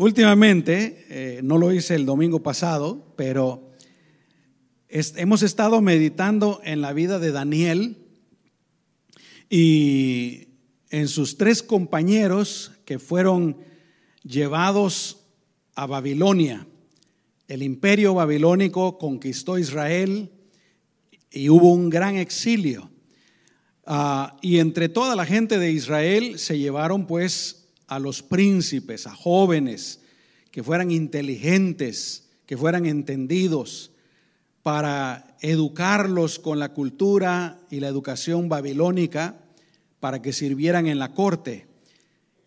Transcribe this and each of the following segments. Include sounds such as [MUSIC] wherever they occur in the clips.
últimamente, eh, no lo hice el domingo pasado, pero hemos estado meditando en la vida de Daniel y en sus tres compañeros que fueron llevados a Babilonia. El imperio babilónico conquistó Israel y hubo un gran exilio. Ah, y entre toda la gente de Israel se llevaron pues a los príncipes, a jóvenes que fueran inteligentes, que fueran entendidos, para educarlos con la cultura y la educación babilónica, para que sirvieran en la corte.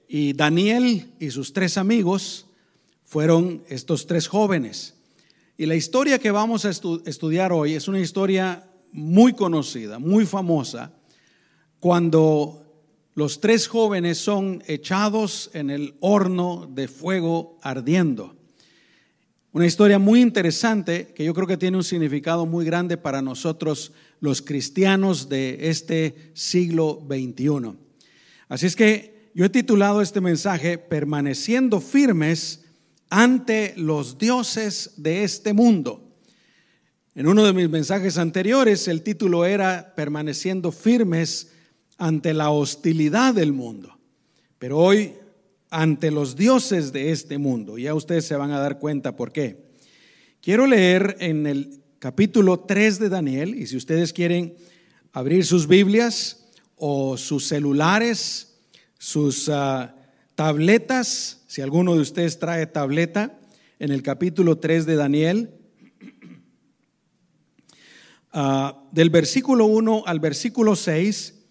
Y Daniel y sus tres amigos fueron estos tres jóvenes. Y la historia que vamos a estudiar hoy es una historia muy conocida, muy famosa, cuando los tres jóvenes son echados en el horno de fuego ardiendo. Una historia muy interesante que yo creo que tiene un significado muy grande para nosotros los cristianos de este siglo XXI. Así es que yo he titulado este mensaje Permaneciendo firmes ante los dioses de este mundo. En uno de mis mensajes anteriores el título era Permaneciendo firmes ante la hostilidad del mundo, pero hoy ante los dioses de este mundo. Ya ustedes se van a dar cuenta por qué. Quiero leer en el capítulo 3 de Daniel, y si ustedes quieren abrir sus Biblias o sus celulares, sus ah, tabletas, si alguno de ustedes trae tableta, en el capítulo 3 de Daniel, ah, del versículo 1 al versículo 6,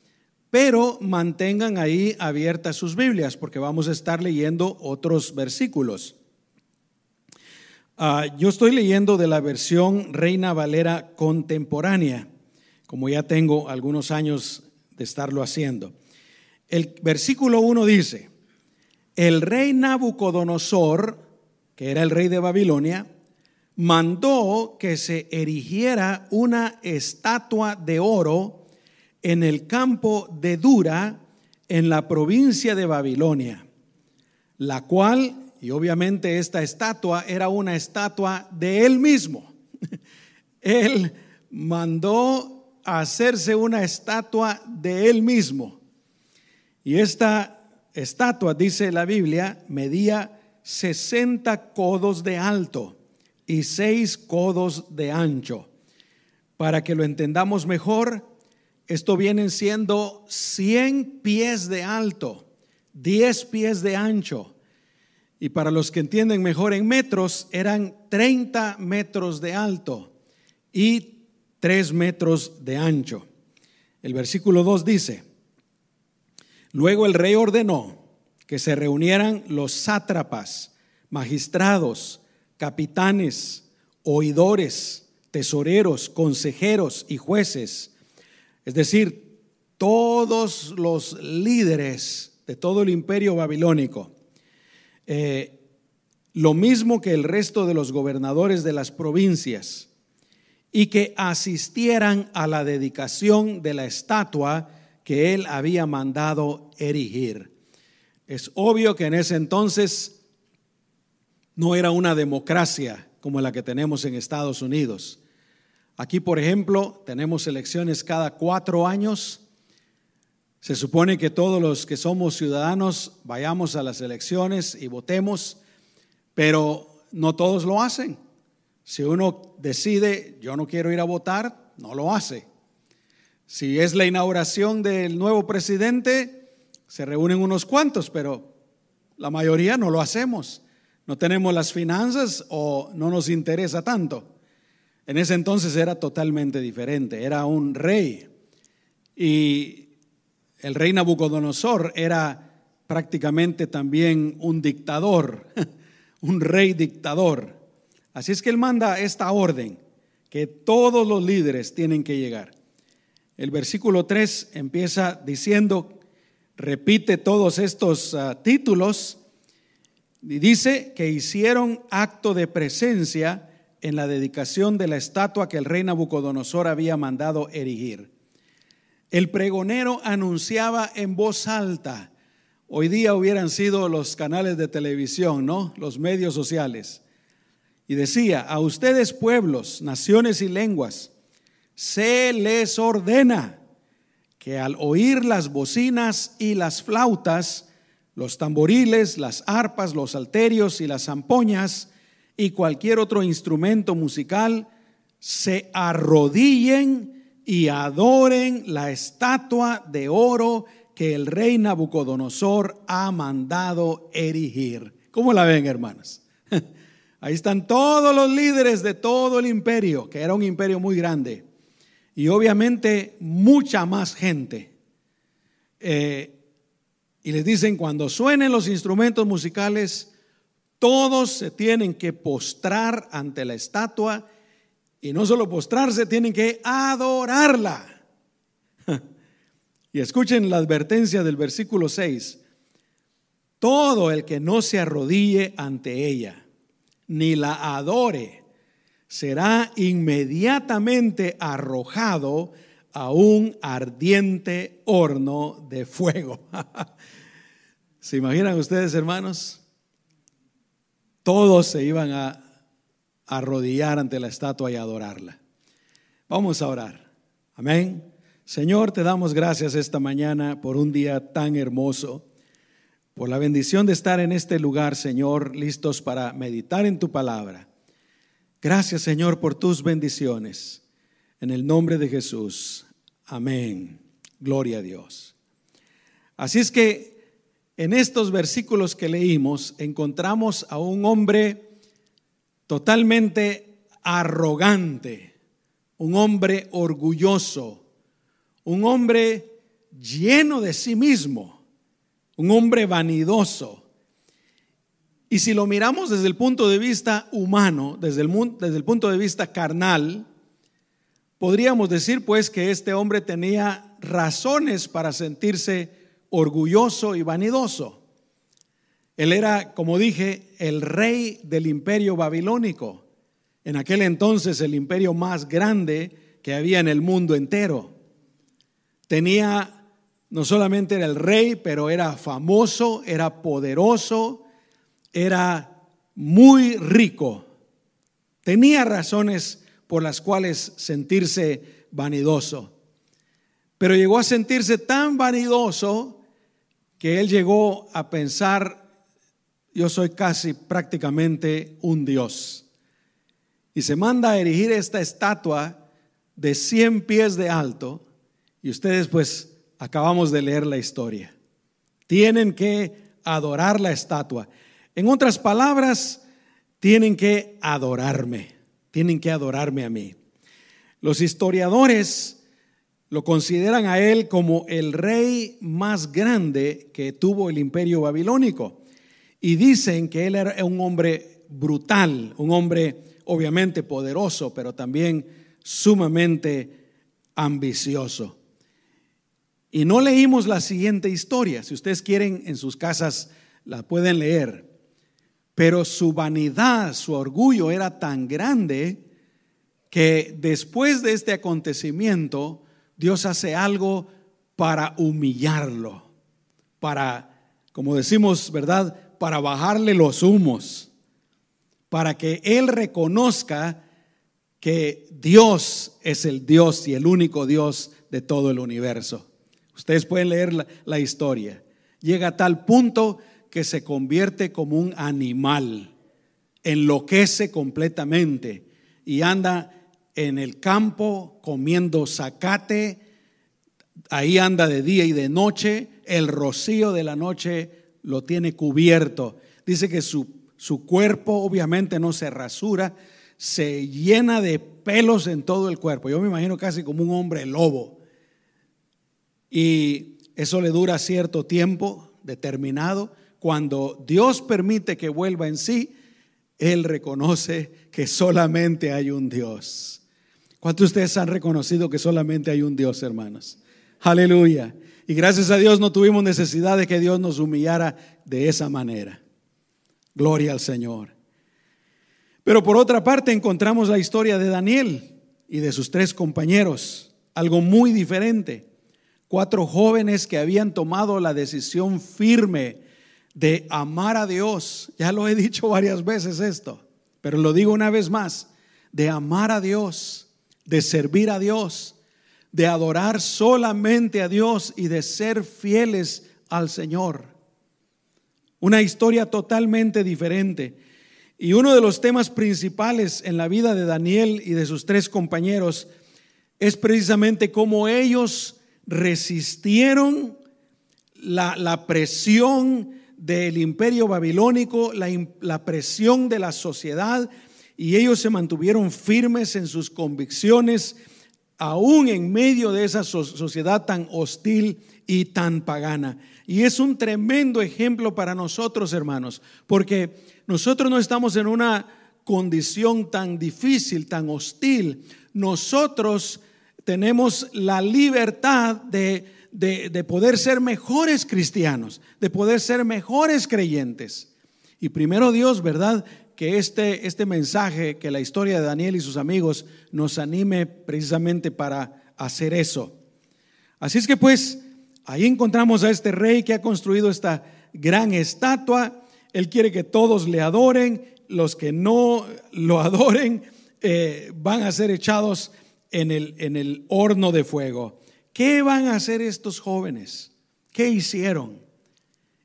pero mantengan ahí abiertas sus Biblias porque vamos a estar leyendo otros versículos. Ah, yo estoy leyendo de la versión Reina Valera contemporánea, como ya tengo algunos años de estarlo haciendo. El versículo 1 dice, el rey Nabucodonosor, que era el rey de Babilonia, mandó que se erigiera una estatua de oro en el campo de Dura, en la provincia de Babilonia, la cual, y obviamente esta estatua era una estatua de él mismo. [LAUGHS] Él mandó hacerse una estatua de él mismo. Y esta estatua, dice la Biblia, medía 60 codos de alto y 6 codos de ancho. Para que lo entendamos mejor, esto vienen siendo 100 pies de alto, 10 pies de ancho. Y para los que entienden mejor en metros, eran 30 metros de alto y 3 metros de ancho. El versículo 2 dice, luego el rey ordenó que se reunieran los sátrapas, magistrados, capitanes, oidores, tesoreros, consejeros y jueces es decir, todos los líderes de todo el imperio babilónico, eh, lo mismo que el resto de los gobernadores de las provincias, y que asistieran a la dedicación de la estatua que él había mandado erigir. Es obvio que en ese entonces no era una democracia como la que tenemos en Estados Unidos. Aquí, por ejemplo, tenemos elecciones cada cuatro años. Se supone que todos los que somos ciudadanos vayamos a las elecciones y votemos, pero no todos lo hacen. Si uno decide, yo no quiero ir a votar, no lo hace. Si es la inauguración del nuevo presidente, se reúnen unos cuantos, pero la mayoría no lo hacemos. No tenemos las finanzas o no nos interesa tanto. En ese entonces era totalmente diferente, era un rey. Y el rey Nabucodonosor era prácticamente también un dictador, [LAUGHS] un rey dictador. Así es que él manda esta orden, que todos los líderes tienen que llegar. El versículo 3 empieza diciendo, repite todos estos ah, títulos y dice que hicieron acto de presencia en la dedicación de la estatua que el rey Nabucodonosor había mandado erigir. El pregonero anunciaba en voz alta, hoy día hubieran sido los canales de televisión, ¿no? Los medios sociales. Y decía, a ustedes pueblos, naciones y lenguas, se les ordena que al oír las bocinas y las flautas, los tamboriles, las arpas, los alterios y las zampoñas y cualquier otro instrumento musical, se arrodillen y adoren la estatua de oro que el rey Nabucodonosor ha mandado erigir. ¿Cómo la ven, hermanos? [LAUGHS] Ahí están todos los líderes de todo el imperio, que era un imperio muy grande. Y obviamente mucha más gente. Eh, y les dicen, cuando suenen los instrumentos musicales, todos se tienen que postrar ante la estatua y no solo postrarse, tienen que adorarla. [LAUGHS] Y escuchen la advertencia del versículo 6. Todo el que no se arrodille ante ella, ni la adore, será inmediatamente arrojado a un ardiente horno de fuego. [LAUGHS] ¿Se imaginan ustedes, hermanos? Todos se iban a arrodillar ante la estatua y adorarla. Vamos a orar. Amén. Señor, te damos gracias esta mañana por un día tan hermoso, por la bendición de estar en este lugar, Señor, listos para meditar en tu palabra. Gracias, Señor, por tus bendiciones. En el nombre de Jesús. Amén. Gloria a Dios. Así es que en estos versículos que leímos encontramos a un hombre totalmente arrogante, un hombre orgulloso, un hombre lleno de sí mismo, un hombre vanidoso. Y si lo miramos desde el punto de vista humano, desde el, punto de vista carnal, podríamos decir pues que este hombre tenía razones para sentirse orgulloso y vanidoso. Él era, como dije, el rey del imperio babilónico, en aquel entonces el imperio más grande que había en el mundo entero tenía, no solamente era el rey, pero era famoso, era poderoso, era muy rico. Tenía razones por las cuales sentirse vanidoso. Pero llegó a sentirse tan vanidoso que él llegó a pensar, yo soy casi prácticamente un dios. Y se manda a erigir esta estatua de 100 pies de alto y ustedes pues acabamos de leer la historia. Tienen que adorar la estatua. En otras palabras, tienen que adorarme. Tienen que adorarme a mí. Los historiadores lo consideran a él como el rey más grande que tuvo el imperio babilónico. Y dicen que él era un hombre brutal, un hombre obviamente poderoso, pero también sumamente ambicioso. Y no leímos la siguiente historia. Si ustedes quieren, en sus casas la pueden leer. Pero su vanidad, su orgullo era tan grande que después de este acontecimiento, Dios hace algo para humillarlo, para, como decimos, ¿verdad? Para bajarle los humos, para que Él reconozca que Dios es el Dios y el único Dios de todo el universo. Ustedes pueden leer la, historia. Llega a tal punto que se convierte como un animal, enloquece completamente y anda en el campo comiendo zacate, ahí anda de día y de noche, el rocío de la noche lo tiene cubierto. Dice que su, su cuerpo obviamente no se rasura, se llena de pelos en todo el cuerpo. Yo me imagino casi como un hombre lobo y eso le dura cierto tiempo determinado. Cuando Dios permite que vuelva en sí, Él reconoce que solamente hay un Dios. ¿Cuántos de ustedes han reconocido que solamente hay un Dios, hermanos? Aleluya. Y gracias a Dios no tuvimos necesidad de que Dios nos humillara de esa manera. Gloria al Señor. Pero por otra parte encontramos la historia de Daniel y de sus tres compañeros, algo muy diferente. cuatro jóvenes que habían tomado la decisión firme de amar a Dios. Ya lo he dicho varias veces esto, pero lo digo una vez más, de amar a Dios, de servir a Dios, de adorar solamente a Dios y de ser fieles al Señor. Una historia totalmente diferente. Y uno de los temas principales en la vida de Daniel y de sus tres compañeros es precisamente cómo ellos resistieron la, presión del imperio babilónico, la, la presión de la sociedad, y ellos se mantuvieron firmes en sus convicciones, aún en medio de esa sociedad tan hostil y tan pagana. Y es un tremendo ejemplo para nosotros, hermanos, porque nosotros no estamos en una condición tan difícil, tan hostil. Nosotros tenemos la libertad de, de, poder ser mejores cristianos, de poder ser mejores creyentes. Y primero Dios, ¿verdad? Que este, este mensaje, que la historia de Daniel y sus amigos nos anime precisamente para hacer eso. Así es que pues, ahí encontramos a este rey que ha construido esta gran estatua. Él quiere que todos le adoren. Los que no lo [LAUGHS] adoren eh, van a ser echados en el, en el horno de fuego. ¿Qué van a hacer estos jóvenes? ¿Qué hicieron?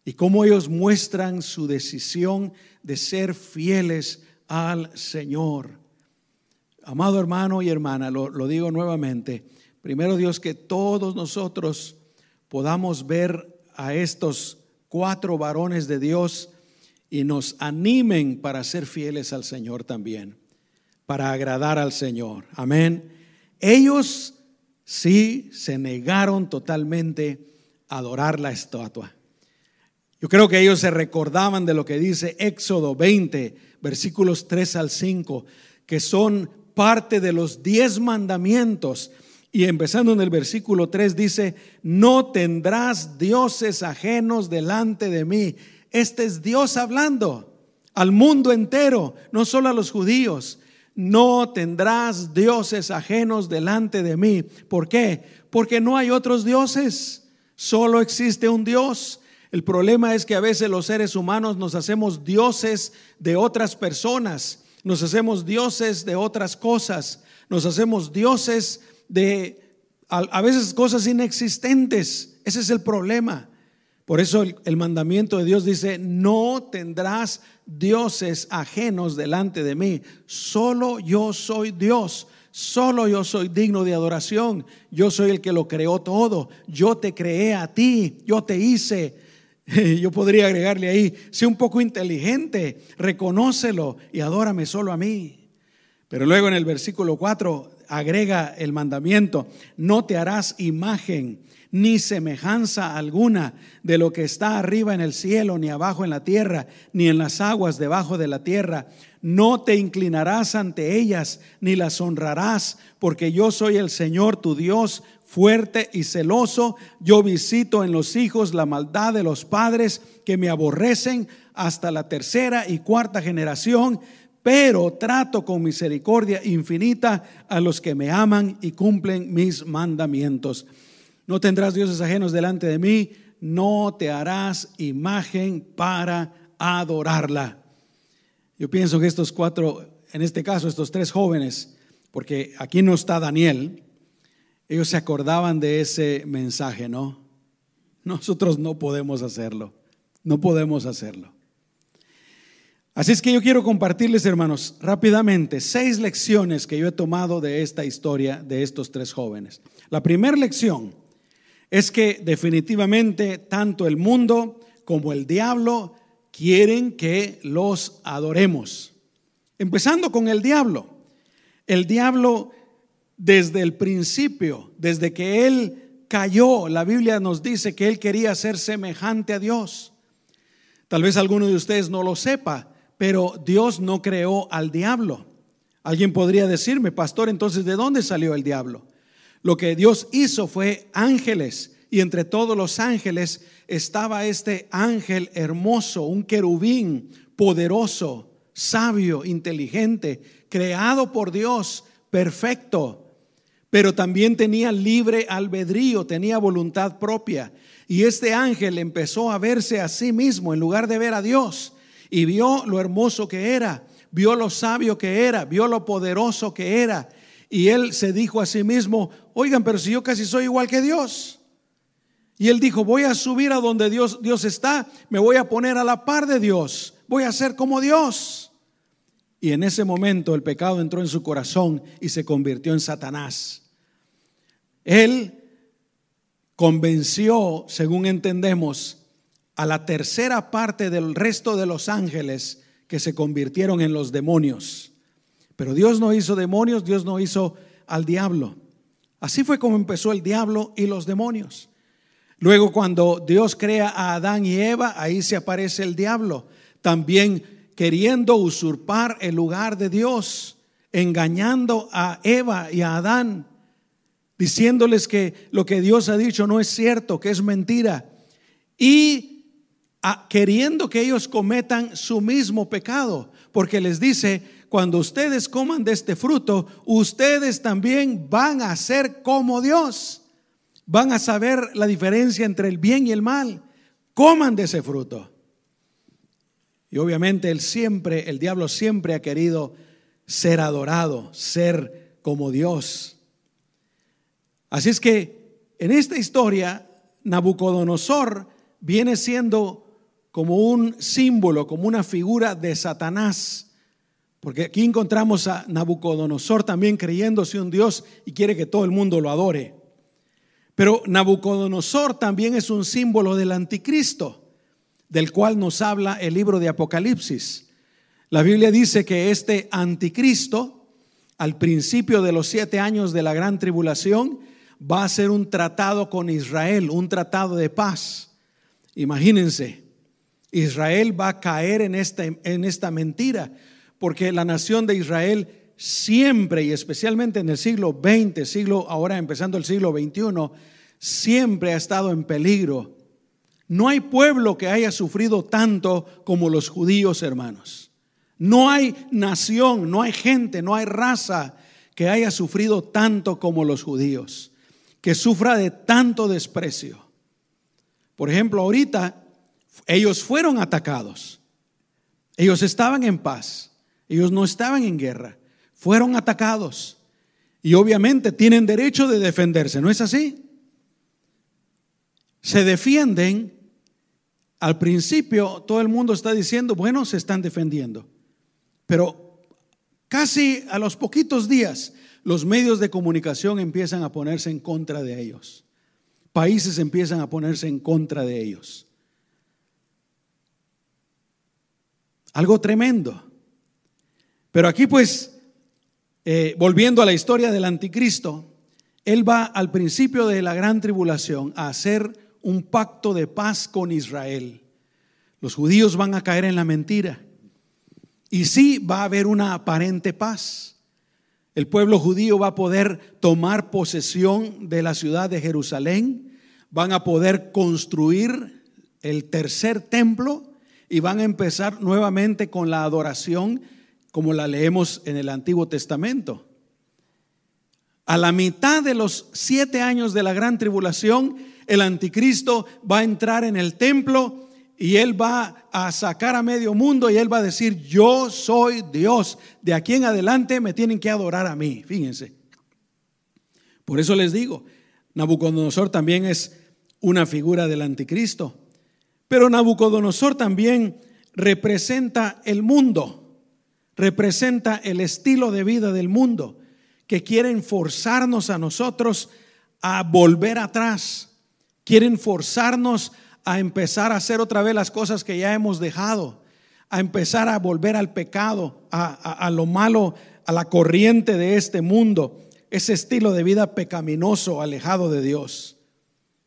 Y cómo ellos muestran su decisión de ser fieles al Señor. Amado hermano y hermana, lo, lo digo nuevamente. Primero Dios, que todos nosotros podamos ver a estos cuatro varones de Dios y nos animen para ser fieles al Señor también, para agradar al Señor. Amén. Ellos sí se negaron totalmente a adorar la estatua. Yo creo que ellos se recordaban de lo que dice Éxodo 20, versículos 3 al 5, que son parte de los diez mandamientos. Y empezando en el versículo 3 dice, no tendrás dioses ajenos delante de mí. Este es Dios hablando al mundo entero, no solo a los judíos no tendrás dioses ajenos delante de mí. ¿Por qué? Porque no hay otros dioses, solo existe un Dios. El problema es que a veces los seres humanos nos hacemos dioses de otras personas, nos hacemos dioses de otras cosas, nos hacemos dioses de a, veces cosas inexistentes. Ese es el problema. Por eso el, mandamiento de Dios dice, no tendrás dioses ajenos delante de mí. Solo yo soy Dios. Solo yo soy digno de adoración. Yo soy el que lo creó todo. Yo te creé a ti. Yo te hice. [LAUGHS] Yo podría agregarle ahí, sé un poco inteligente, reconócelo y adórame solo a mí. Pero luego en el versículo 4 agrega el mandamiento, no te harás imagen ni semejanza alguna de lo que está arriba en el cielo, ni abajo en la tierra, ni en las aguas debajo de la tierra. No te inclinarás ante ellas, ni las honrarás, porque yo soy el Señor tu Dios, fuerte y celoso. Yo visito en los hijos la maldad de los padres que me aborrecen hasta la tercera y cuarta generación pero trato con misericordia infinita a los que me aman y cumplen mis mandamientos. No tendrás dioses ajenos delante de mí, no te harás imagen para adorarla. Yo pienso que estos cuatro, en este caso estos tres jóvenes, porque aquí no está Daniel, ellos se acordaban de ese mensaje, ¿no? Nosotros no podemos hacerlo, no podemos hacerlo. Así es que yo quiero compartirles, hermanos, rápidamente seis lecciones que yo he tomado de esta historia de estos tres jóvenes. La primera lección es que definitivamente tanto el mundo como el diablo quieren que los adoremos. Empezando con el diablo. El diablo desde el principio, desde que él cayó, la Biblia nos dice que él quería ser semejante a Dios. Tal vez alguno de ustedes no lo sepa, pero Dios no creó al diablo. Alguien podría decirme, pastor, entonces, ¿de dónde salió el diablo? Lo que Dios hizo fue ángeles y entre todos los ángeles estaba este ángel hermoso, un querubín poderoso, sabio, inteligente, creado por Dios, perfecto. Pero también tenía libre albedrío, tenía voluntad propia. Y este ángel empezó a verse a sí mismo en lugar de ver a Dios y vio lo hermoso que era, vio lo sabio que era, vio lo poderoso que era. Y él se dijo a sí mismo, oigan, pero si yo casi soy igual que Dios. Y él dijo, voy a subir a donde Dios, Dios está, me voy a poner a la par de Dios, voy a ser como Dios. Y en ese momento el pecado entró en su corazón y se convirtió en Satanás. Él convenció, según entendemos, a la tercera parte del resto de los ángeles que se convirtieron en los demonios. Pero Dios no hizo demonios, Dios no hizo al diablo. Así fue como empezó el diablo y los demonios. Luego cuando Dios crea a Adán y Eva, ahí se aparece el diablo, también queriendo usurpar el lugar de Dios, engañando a Eva y a Adán, diciéndoles que lo que Dios ha dicho no es cierto, que es mentira, y queriendo que ellos cometan su mismo pecado, porque les dice, cuando ustedes coman de este fruto, ustedes también van a ser como Dios. Van a saber la diferencia entre el bien y el mal. Coman de ese fruto. Y obviamente él siempre, el diablo siempre ha querido ser adorado, ser como Dios. Así es que en esta historia, Nabucodonosor viene siendo como un símbolo, como una figura de Satanás porque aquí encontramos a Nabucodonosor también creyéndose un Dios y quiere que todo el mundo lo adore. Pero Nabucodonosor también es un símbolo del anticristo, del cual nos habla el libro de Apocalipsis. La Biblia dice que este anticristo, al principio de los siete años de la gran tribulación, va a hacer un tratado con Israel, un tratado de paz. Imagínense, Israel va a caer en esta, en esta mentira porque la nación de Israel siempre, y especialmente en el siglo XX, siglo, ahora empezando el siglo XXI, siempre ha estado en peligro. No hay pueblo que haya sufrido tanto como los judíos, hermanos. No hay nación, no hay gente, no hay raza que haya sufrido tanto como los judíos, que sufra de tanto desprecio. Por ejemplo, ahorita ellos fueron atacados, ellos estaban en paz, ellos no estaban en guerra, fueron atacados. Y obviamente tienen derecho de defenderse, ¿no es así? Se defienden. Al principio todo el mundo está diciendo, bueno, se están defendiendo. Pero casi a los poquitos días los medios de comunicación empiezan a ponerse en contra de ellos. Países empiezan a ponerse en contra de ellos. Algo tremendo. Pero aquí pues, eh, volviendo a la historia del anticristo, él va al principio de la gran tribulación a hacer un pacto de paz con Israel. Los judíos van a caer en la mentira. Y sí va a haber una aparente paz. El pueblo judío va a poder tomar posesión de la ciudad de Jerusalén, van a poder construir el tercer templo y van a empezar nuevamente con la adoración como la leemos en el Antiguo Testamento. A la mitad de los siete años de la gran tribulación, el anticristo va a entrar en el templo y él va a sacar a medio mundo y él va a decir, yo soy Dios, de aquí en adelante me tienen que adorar a mí. Fíjense. Por eso les digo, Nabucodonosor también es una figura del anticristo, pero Nabucodonosor también representa el mundo representa el estilo de vida del mundo que quieren forzarnos a nosotros a volver atrás, quieren forzarnos a empezar a hacer otra vez las cosas que ya hemos dejado, a empezar a volver al pecado, a, lo malo, a la corriente de este mundo, ese estilo de vida pecaminoso, alejado de Dios.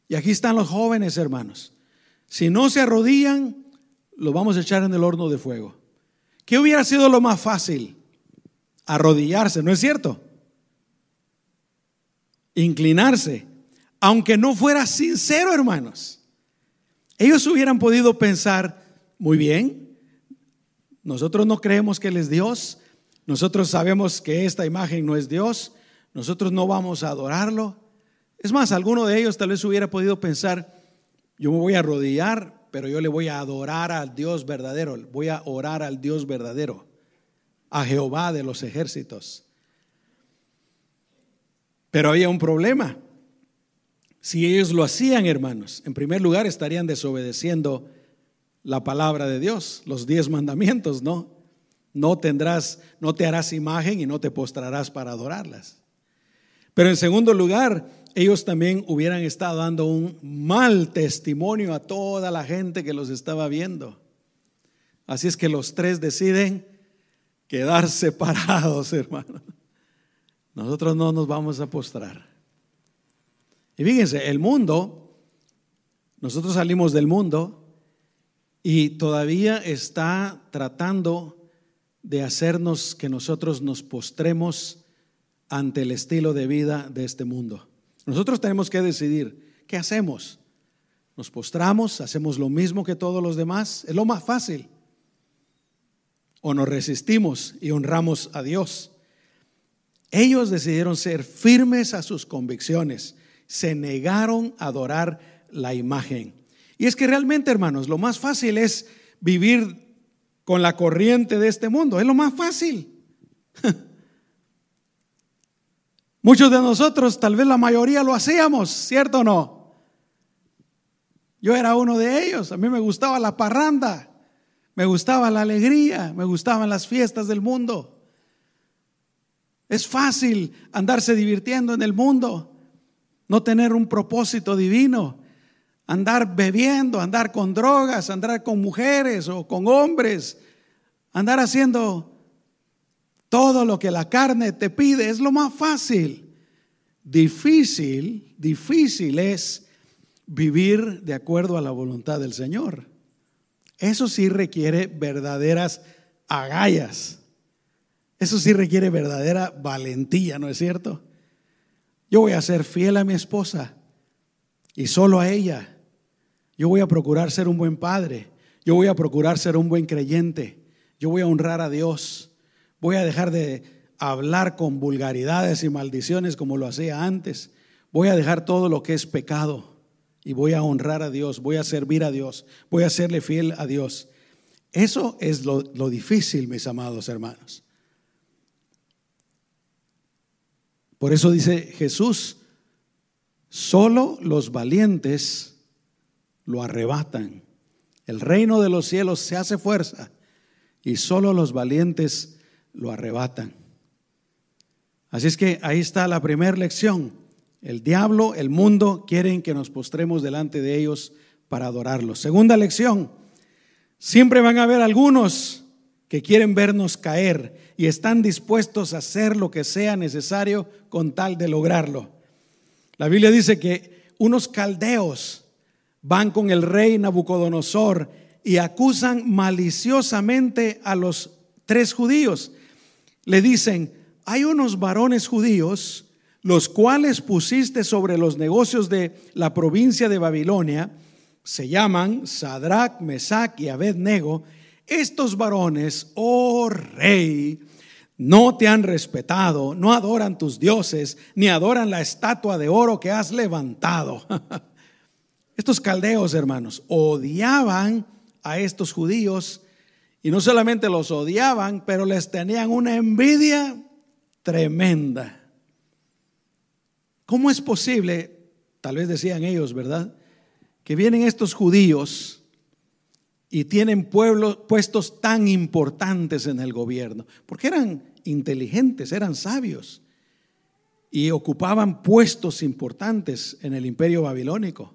Y aquí están los jóvenes hermanos. Si no se arrodillan, los vamos a echar en el horno de fuego. ¿Qué hubiera sido lo más fácil? Arrodillarse, ¿no es cierto? Inclinarse, aunque no fuera sincero, hermanos. Ellos hubieran podido pensar, muy bien, nosotros no creemos que Él es Dios, nosotros sabemos que esta imagen no es Dios, nosotros no vamos a adorarlo. Es más, alguno de ellos tal vez hubiera podido pensar, yo me voy a arrodillar, pero yo le voy a adorar al Dios verdadero, voy a orar al Dios verdadero, a Jehová de los ejércitos. Pero había un problema. Si ellos lo hacían, hermanos, en primer lugar estarían desobedeciendo la palabra de Dios, los diez mandamientos, ¿no? No tendrás, no te harás imagen y no te postrarás para adorarlas. Pero en segundo lugar, ellos también hubieran estado dando un mal testimonio a toda la gente que los estaba viendo. Así es que los tres deciden quedar separados, [LAUGHS] hermano. Nosotros no nos vamos a postrar. Y fíjense, el mundo, nosotros salimos del mundo y todavía está tratando de hacernos que nosotros nos postremos ante el estilo de vida de este mundo. Nosotros tenemos que decidir, ¿qué hacemos? ¿Nos postramos? ¿Hacemos lo mismo que todos los demás? Es lo más fácil. ¿O nos resistimos y honramos a Dios? Ellos decidieron ser firmes a sus convicciones se negaron a adorar la imagen. Y es que realmente, hermanos, lo más fácil es vivir con la corriente de este mundo. Es lo más fácil. [LAUGHS] Muchos de nosotros, tal vez la mayoría lo hacíamos, ¿cierto o no? Yo era uno de ellos. A mí me gustaba la parranda, me gustaba la alegría, me gustaban las fiestas del mundo. Es fácil andarse divirtiendo en el mundo no tener un propósito divino, andar bebiendo, andar con drogas, andar con mujeres o con hombres, andar haciendo todo lo que la carne te pide, es lo más fácil. Difícil, difícil es vivir de acuerdo a la voluntad del Señor. Eso sí requiere verdaderas agallas. Eso sí requiere verdadera valentía, ¿no es cierto? Yo voy a ser fiel a mi esposa y solo a ella. Yo voy a procurar ser un buen padre. Yo voy a procurar ser un buen creyente. Yo voy a honrar a Dios. Voy a dejar de hablar con vulgaridades y maldiciones como lo hacía antes. Voy a dejar todo lo que es pecado y voy a honrar a Dios. Voy a servir a Dios. Voy a serle fiel a Dios. Eso es lo, lo difícil, mis amados hermanos. Por eso dice Jesús, solo los valientes lo arrebatan. El reino de los cielos se hace fuerza y solo los valientes lo arrebatan. Así es que ahí está la primera lección. El diablo, el mundo quieren que nos postremos delante de ellos para adorarlos. Segunda lección, siempre van a haber algunos que quieren vernos caer y están dispuestos a hacer lo que sea necesario con tal de lograrlo. La Biblia dice que unos caldeos van con el rey Nabucodonosor y acusan maliciosamente a los tres judíos. Le dicen, hay unos varones judíos, los cuales pusiste sobre los negocios de la provincia de Babilonia, se llaman Sadrach, Mesach y Abednego, estos varones, oh rey, no te han respetado, no adoran tus dioses, ni adoran la estatua de oro que has levantado. [LAUGHS] Estos caldeos, hermanos, odiaban a estos judíos y no solamente los odiaban, pero les tenían una envidia tremenda. ¿Cómo es posible, tal vez decían ellos, ¿verdad? Que vienen estos judíos y tienen pueblos, puestos tan importantes en el gobierno, porque eran inteligentes, eran sabios y ocupaban puestos importantes en el imperio babilónico.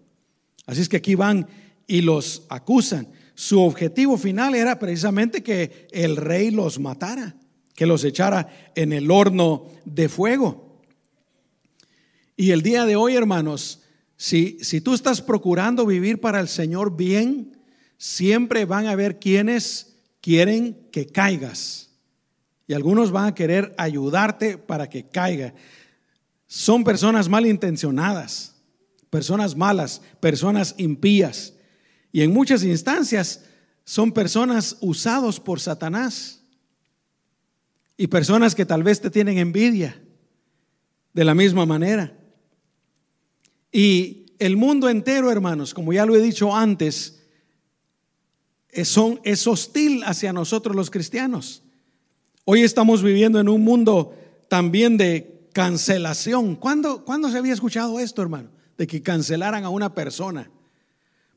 Así es que aquí van y los acusan. Su objetivo final era precisamente que el rey los matara, que los echara en el horno de fuego. Y el día de hoy, hermanos, si, si tú estás procurando vivir para el Señor bien, siempre van a haber quienes quieren que caigas. Y algunos van a querer ayudarte para que caiga. Son personas malintencionadas, personas malas, personas impías. Y en muchas instancias son personas usados por Satanás. Y personas que tal vez te tienen envidia. de la misma manera. Y el mundo entero, hermanos, como ya lo he dicho antes, es, es hostil hacia nosotros los cristianos. Hoy estamos viviendo en un mundo también de cancelación. ¿Cuándo, ¿Cuándo se había escuchado esto, hermano? De que cancelaran a una persona.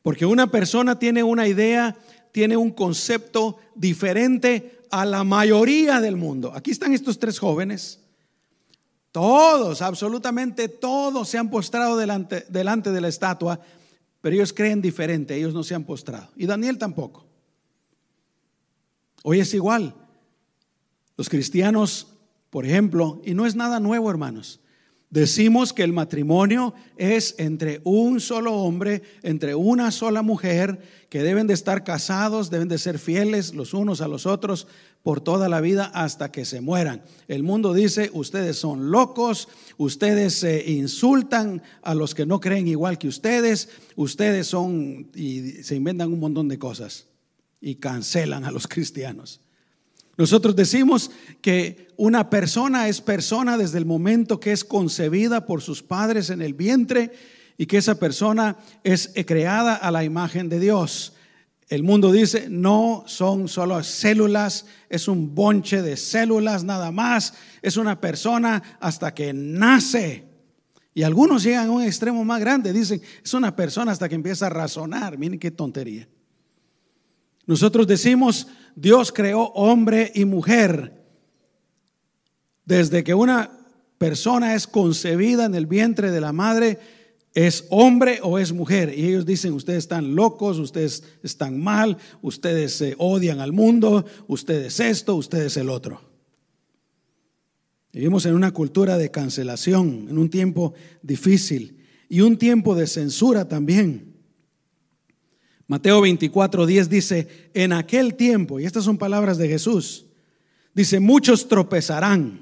Porque una persona tiene una idea, tiene un concepto diferente a la mayoría del mundo. Aquí están estos tres jóvenes. Todos, absolutamente todos se han postrado delante, delante de la estatua, pero ellos creen diferente, ellos no se han postrado. Y Daniel tampoco. Hoy es igual. Los cristianos, por ejemplo, y no es nada nuevo, hermanos, Decimos que el matrimonio es entre un solo hombre, entre una sola mujer, que deben de estar casados, deben de ser fieles los unos a los otros por toda la vida hasta que se mueran. El mundo dice, ustedes son locos, ustedes se insultan a los que no creen igual que ustedes, ustedes son y se inventan un montón de cosas y cancelan a los [LAUGHS] cristianos. Nosotros decimos que una persona es persona desde el momento que es concebida por sus padres en el vientre y que esa persona es creada a la imagen de Dios. El mundo dice, no son solo células, es un bonche de células nada más, es una persona hasta que nace. Y algunos llegan a un extremo más grande, dicen, es una persona hasta que empieza a razonar. Miren qué tontería. Nosotros decimos, Dios creó hombre y mujer. Desde que una persona es concebida en el vientre de la madre, es hombre o es mujer. Y ellos dicen, ustedes están locos, ustedes están mal, ustedes se odian al mundo, ustedes esto, ustedes el otro. Vivimos en una cultura de cancelación, en un tiempo difícil y un tiempo de censura también. Mateo 24, 10 dice, en aquel tiempo, y estas son palabras de Jesús, dice, muchos tropezarán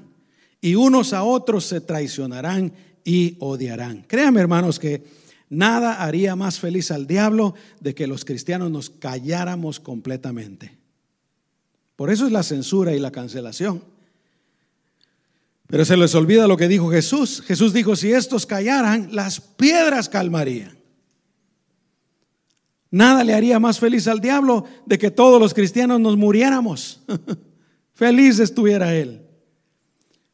y unos a otros se traicionarán y odiarán. Créanme hermanos que nada haría más feliz al diablo de que los cristianos nos calláramos completamente. Por eso es la censura y la cancelación. Pero se les olvida lo que dijo Jesús. Jesús dijo, si estos callaran, las piedras calmarían. Nada le haría más feliz al diablo de que todos los cristianos nos muriéramos. [LAUGHS] feliz estuviera él.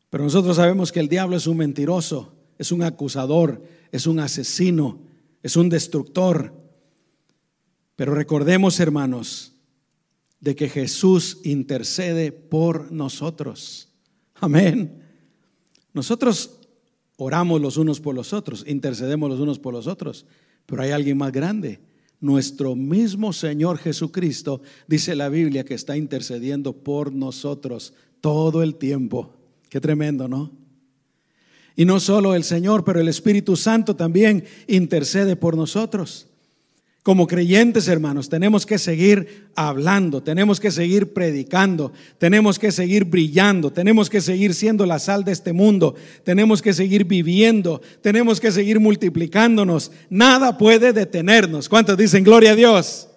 Pero nosotros sabemos que el diablo es un mentiroso, es un acusador, es un asesino, es un destructor. Pero recordemos, hermanos, de que Jesús intercede por nosotros. Amén. Nosotros oramos los unos por los otros, intercedemos los unos por los otros, pero hay alguien más grande nuestro mismo Señor Jesucristo, dice la Biblia, que está intercediendo por nosotros todo el tiempo. Qué tremendo, ¿no? Y no solo el Señor, pero el Espíritu Santo también intercede por nosotros. Como creyentes, hermanos, tenemos que seguir hablando, tenemos que seguir predicando, tenemos que seguir brillando, tenemos que seguir siendo la sal de este mundo, tenemos que seguir viviendo, tenemos que seguir multiplicándonos. Nada puede detenernos. ¿Cuántos dicen gloria a Dios?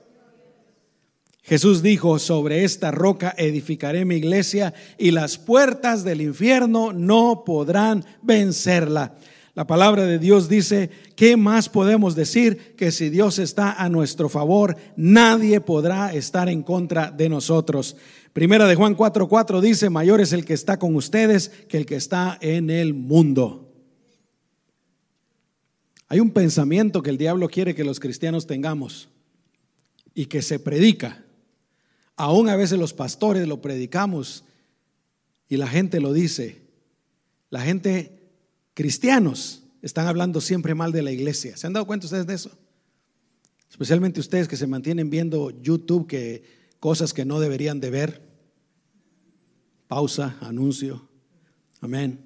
Jesús dijo, sobre esta roca edificaré mi iglesia y las puertas del infierno no podrán vencerla. La palabra de Dios dice, ¿qué más podemos decir que si Dios está a nuestro favor, nadie podrá estar en contra de nosotros? Primera de Juan 4:4 dice, mayor es el que está con ustedes que el que está en el mundo. Hay un pensamiento que el diablo quiere que los cristianos tengamos y que se predica. Aún a veces los pastores lo predicamos y la gente lo dice. La gente cristianos están hablando siempre mal de la iglesia. ¿Se han dado cuenta ustedes de eso? Especialmente ustedes que se mantienen viendo YouTube que cosas que no deberían de ver. Pausa, anuncio. Amén.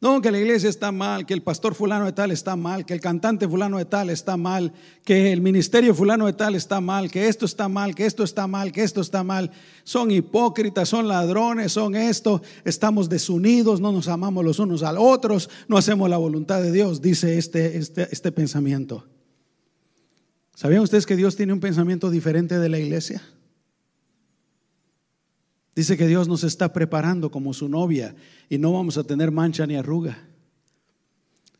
No, que la iglesia está mal, que el pastor fulano de tal está mal, que el cantante fulano de tal está mal, que el ministerio fulano de tal está mal, que esto está mal, que esto está mal, que esto está mal. Son hipócritas, son ladrones, son esto, estamos desunidos, no nos amamos los unos a los otros, no hacemos la voluntad de Dios, dice este, este, este pensamiento. ¿Sabían ustedes que Dios tiene un pensamiento diferente de la iglesia? Dice que Dios nos está preparando como su novia y no vamos a tener mancha ni arruga.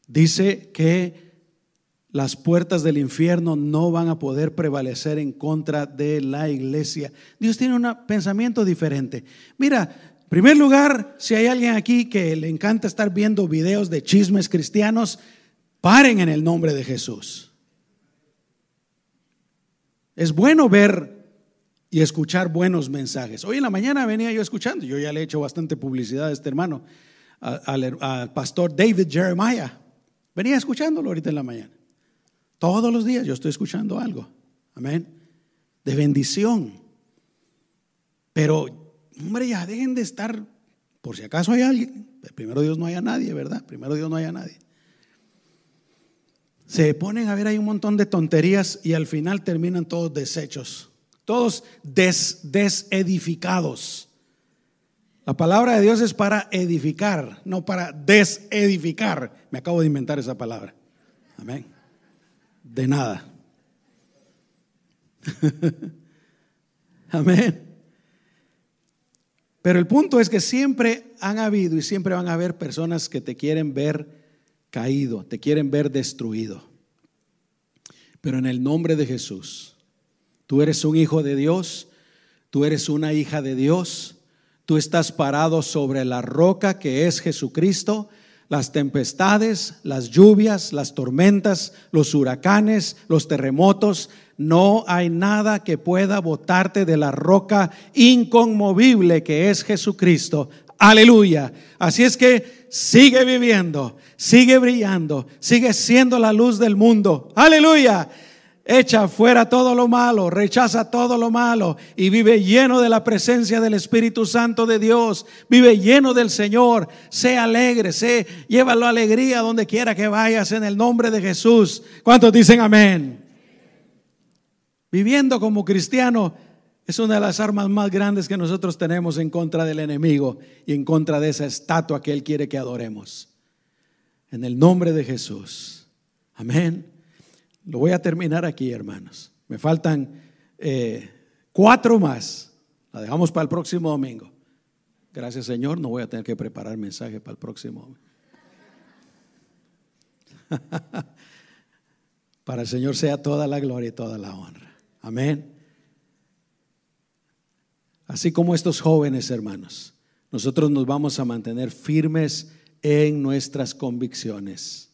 Dice que las puertas del infierno no van a poder prevalecer en contra de la iglesia. Dios tiene un pensamiento diferente. Mira, en primer lugar, si hay alguien aquí que le encanta estar viendo videos de chismes cristianos, paren en el nombre de Jesús. Es bueno ver y escuchar buenos mensajes. Hoy en la mañana venía yo escuchando, yo ya le he hecho bastante publicidad a este hermano, al, pastor David Jeremiah. Venía escuchándolo ahorita en la mañana. Todos los días yo estoy escuchando algo. Amén. De bendición. Pero, hombre, ya dejen de estar, por si acaso hay alguien. Primero Dios no haya nadie, ¿verdad? Primero Dios no haya nadie. Se ponen a ver, hay un montón de tonterías y al final terminan todos deshechos todos desedificados. La palabra de Dios es para edificar, no para desedificar. Me acabo de inventar esa palabra. Amén. De nada. [LAUGHS] Amén. Pero el punto es que siempre han habido y siempre van a haber personas que te quieren ver caído, te quieren ver destruido. Pero en el nombre de Jesús, Tú eres un hijo de Dios, tú eres una hija de Dios, tú estás parado sobre la roca que es Jesucristo. Las tempestades, las lluvias, las tormentas, los huracanes, los terremotos, no hay nada que pueda botarte de la roca inconmovible que es Jesucristo. Aleluya. Así es que sigue viviendo, sigue brillando, sigue siendo la luz del mundo. Aleluya. Echa fuera todo lo malo, rechaza todo lo malo y vive lleno de la presencia del Espíritu Santo de Dios. Vive lleno del Señor. Sé alegre, sé, llévalo alegría donde quiera que vayas en el nombre de Jesús. ¿Cuántos dicen amén? Viviendo como cristiano es una de las armas más grandes que nosotros tenemos en contra del enemigo y en contra de esa estatua que Él quiere que adoremos. En el nombre de Jesús. Amén. Lo voy a terminar aquí, hermanos. Me faltan eh, cuatro más. La dejamos para el próximo domingo. Gracias, Señor. No voy a tener que preparar mensaje para el próximo. [LAUGHS] para el Señor sea toda la gloria y toda la honra. Amén. Así como estos jóvenes hermanos, nosotros nos vamos a mantener firmes en nuestras convicciones,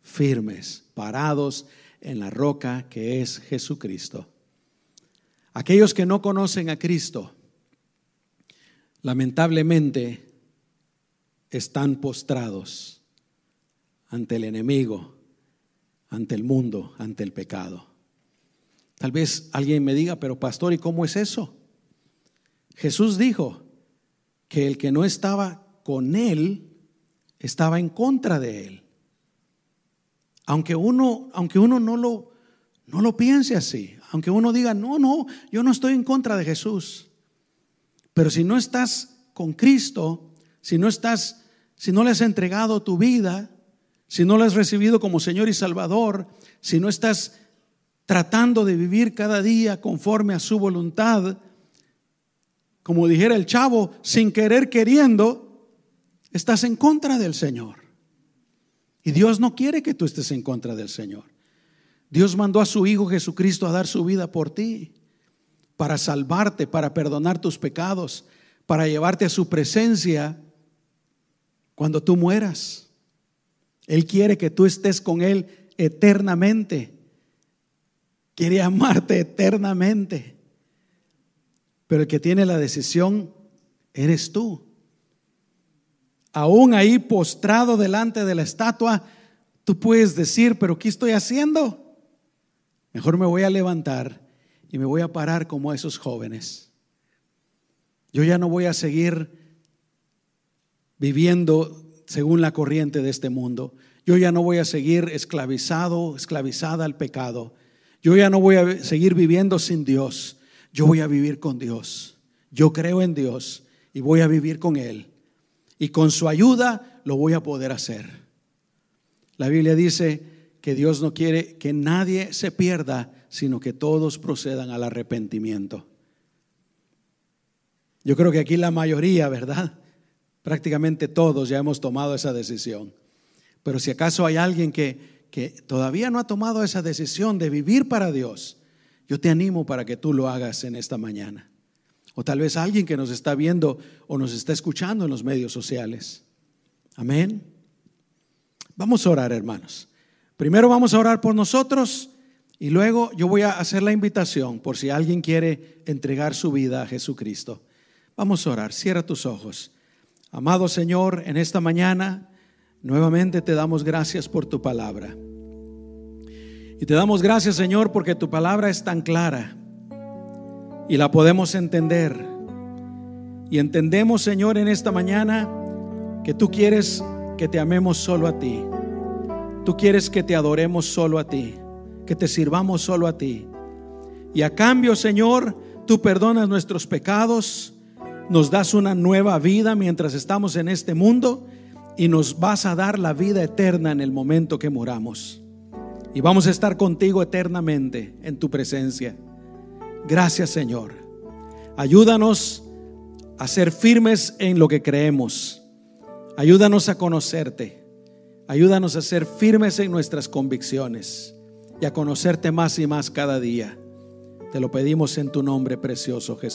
firmes, parados en la roca que es Jesucristo. Aquellos que no conocen a Cristo, lamentablemente, están postrados ante el enemigo, ante el mundo, ante el pecado. Tal vez alguien me diga, pero pastor, ¿y cómo es eso? Jesús dijo que el que no estaba con él estaba en contra de él. Aunque uno, aunque uno no, lo, no lo piense así, aunque uno diga, no, no, yo no estoy en contra de Jesús. Pero si no estás con Cristo, si no estás, si no le has entregado tu vida, si no lo has recibido como Señor y Salvador, si no estás tratando de vivir cada día conforme a su voluntad, como dijera el chavo, sin querer queriendo, estás en contra del Señor. Y Dios no quiere que tú estés en contra del Señor. Dios mandó a su Hijo Jesucristo a dar su vida por ti, para salvarte, para perdonar tus pecados, para llevarte a su presencia cuando tú mueras. Él quiere que tú estés con Él eternamente. Quiere amarte eternamente. Pero el que tiene la decisión eres tú aún ahí postrado delante de la estatua, tú puedes decir, pero ¿qué estoy haciendo? Mejor me voy a levantar y me voy a parar como esos jóvenes. Yo ya no voy a seguir viviendo según la corriente de este mundo. Yo ya no voy a seguir esclavizado, esclavizada al pecado. Yo ya no voy a seguir viviendo sin Dios. Yo voy a vivir con Dios. Yo creo en Dios y voy a vivir con Él y con su ayuda lo voy a poder hacer. La Biblia dice que Dios no quiere que nadie se pierda, sino que todos procedan al arrepentimiento. Yo creo que aquí la mayoría, ¿verdad? Prácticamente todos ya hemos tomado esa decisión. Pero si acaso hay alguien que, que todavía no ha tomado esa decisión de vivir para Dios, yo te animo para que tú lo hagas en esta mañana. O tal vez alguien que nos está viendo o nos está escuchando en los medios sociales. Amén. Vamos a orar, hermanos. Primero vamos a orar por nosotros y luego yo voy a hacer la invitación por si alguien quiere entregar su vida a Jesucristo. Vamos a orar. Cierra tus ojos. Amado Señor, en esta mañana nuevamente te damos gracias por tu palabra. Y te damos gracias, Señor, porque tu palabra es tan clara y la podemos entender. Y entendemos, Señor, en esta mañana que tú quieres que te amemos solo a ti. Tú quieres que te adoremos solo a ti, que te sirvamos solo a ti. Y a cambio, Señor, tú perdonas nuestros pecados, nos das una nueva vida mientras estamos en este mundo y nos vas a dar la vida eterna en el momento que moramos. Y vamos a estar contigo eternamente en tu presencia. Gracias Señor. Ayúdanos a ser firmes en lo que creemos. Ayúdanos a conocerte. Ayúdanos a ser firmes en nuestras convicciones y a conocerte más y más cada día. Te lo pedimos en tu nombre precioso, Jesús.